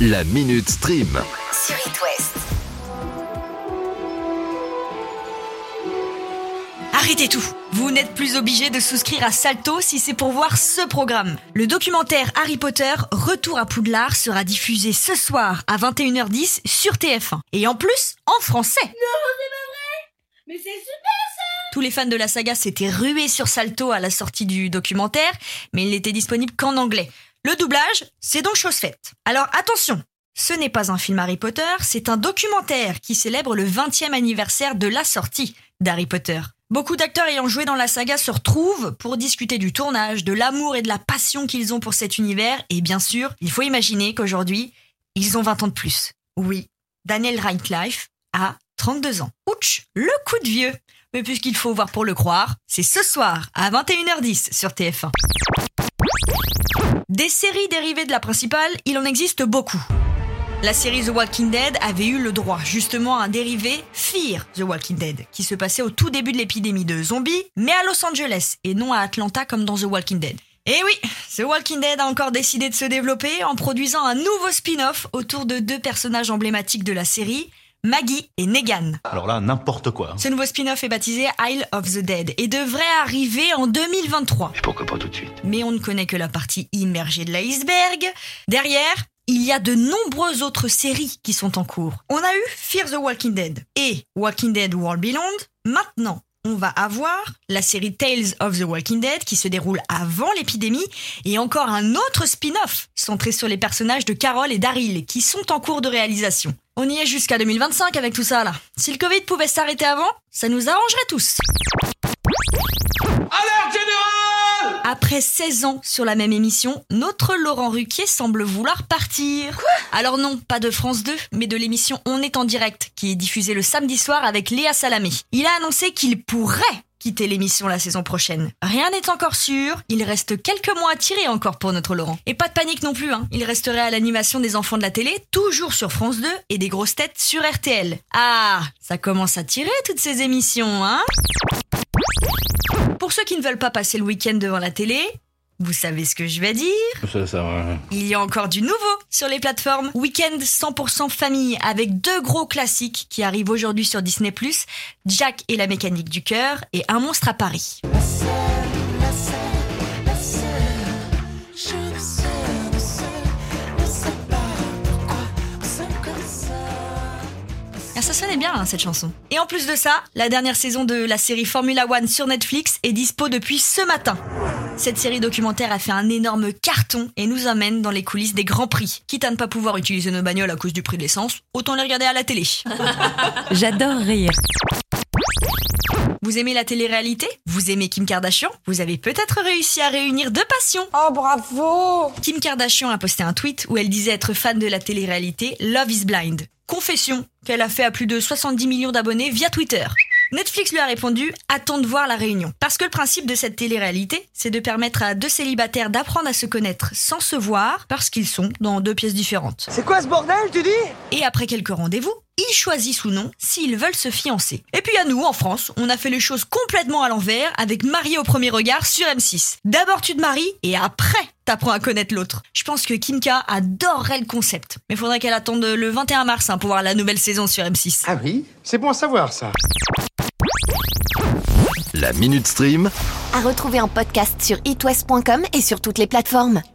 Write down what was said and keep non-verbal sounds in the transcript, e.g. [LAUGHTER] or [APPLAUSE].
La Minute Stream. sur It West. Arrêtez tout Vous n'êtes plus obligé de souscrire à Salto si c'est pour voir ce programme. Le documentaire Harry Potter Retour à Poudlard sera diffusé ce soir à 21h10 sur TF1. Et en plus, en français Mais c'est super Tous les fans de la saga s'étaient rués sur Salto à la sortie du documentaire, mais il n'était disponible qu'en anglais. Le doublage, c'est donc chose faite. Alors attention ce n'est pas un film Harry Potter, c'est un documentaire qui célèbre le 20e anniversaire de la sortie d'Harry Potter. Beaucoup d'acteurs ayant joué dans la saga se retrouvent pour discuter du tournage, de l'amour et de la passion qu'ils ont pour cet univers, et bien sûr, il faut imaginer qu'aujourd'hui, ils ont 20 ans de plus. Oui, Daniel Radcliffe a 32 ans. Ouch, le coup de vieux. Mais puisqu'il faut voir pour le croire, c'est ce soir à 21h10 sur TF1. Des séries dérivées de la principale, il en existe beaucoup. La série The Walking Dead avait eu le droit justement à un dérivé Fear The Walking Dead, qui se passait au tout début de l'épidémie de zombies, mais à Los Angeles et non à Atlanta comme dans The Walking Dead. Et oui, The Walking Dead a encore décidé de se développer en produisant un nouveau spin-off autour de deux personnages emblématiques de la série, Maggie et Negan. Alors là, n'importe quoi. Ce nouveau spin-off est baptisé Isle of the Dead et devrait arriver en 2023. Mais pourquoi pas tout de suite? Mais on ne connaît que la partie immergée de l'iceberg. Derrière, il y a de nombreuses autres séries qui sont en cours. On a eu Fear the Walking Dead et Walking Dead World Beyond. Maintenant, on va avoir la série Tales of the Walking Dead qui se déroule avant l'épidémie et encore un autre spin-off centré sur les personnages de Carol et Daryl qui sont en cours de réalisation. On y est jusqu'à 2025 avec tout ça là. Si le Covid pouvait s'arrêter avant, ça nous arrangerait tous. Après 16 ans sur la même émission, notre Laurent Ruquier semble vouloir partir. Quoi Alors non, pas de France 2, mais de l'émission On est en direct, qui est diffusée le samedi soir avec Léa Salamé. Il a annoncé qu'il pourrait quitter l'émission la saison prochaine. Rien n'est encore sûr, il reste quelques mois à tirer encore pour notre Laurent. Et pas de panique non plus, hein. il resterait à l'animation des enfants de la télé, toujours sur France 2, et des grosses têtes sur RTL. Ah, ça commence à tirer toutes ces émissions, hein? Pour ceux qui ne veulent pas passer le week-end devant la télé, vous savez ce que je vais dire Ça, ça, ouais. il y a encore du nouveau sur les plateformes. Week-end 100% famille avec deux gros classiques qui arrivent aujourd'hui sur Disney+, Jack et la mécanique du cœur et Un monstre à Paris. Ça sonnait bien hein, cette chanson. Et en plus de ça, la dernière saison de la série Formula One sur Netflix est dispo depuis ce matin. Cette série documentaire a fait un énorme carton et nous amène dans les coulisses des grands prix. Quitte à ne pas pouvoir utiliser nos bagnoles à cause du prix de l'essence, autant les regarder à la télé. [LAUGHS] J'adore rire. Vous aimez la télé-réalité? Vous aimez Kim Kardashian? Vous avez peut-être réussi à réunir deux passions. Oh bravo Kim Kardashian a posté un tweet où elle disait être fan de la télé-réalité Love is Blind. Confession qu'elle a fait à plus de 70 millions d'abonnés via Twitter. Netflix lui a répondu Attends de voir la réunion. Parce que le principe de cette télé-réalité, c'est de permettre à deux célibataires d'apprendre à se connaître sans se voir parce qu'ils sont dans deux pièces différentes. C'est quoi ce bordel, tu dis? Et après quelques rendez-vous, ils choisissent ou non s'ils veulent se fiancer. Et puis à nous, en France, on a fait les choses complètement à l'envers avec Marié au premier regard sur M6. D'abord tu te maries et après t'apprends à connaître l'autre. Je pense que Kimka adorerait le concept. Mais faudrait qu'elle attende le 21 mars hein, pour voir la nouvelle saison sur M6. Ah oui C'est bon à savoir ça. La Minute Stream. À retrouver en podcast sur itwest.com et sur toutes les plateformes.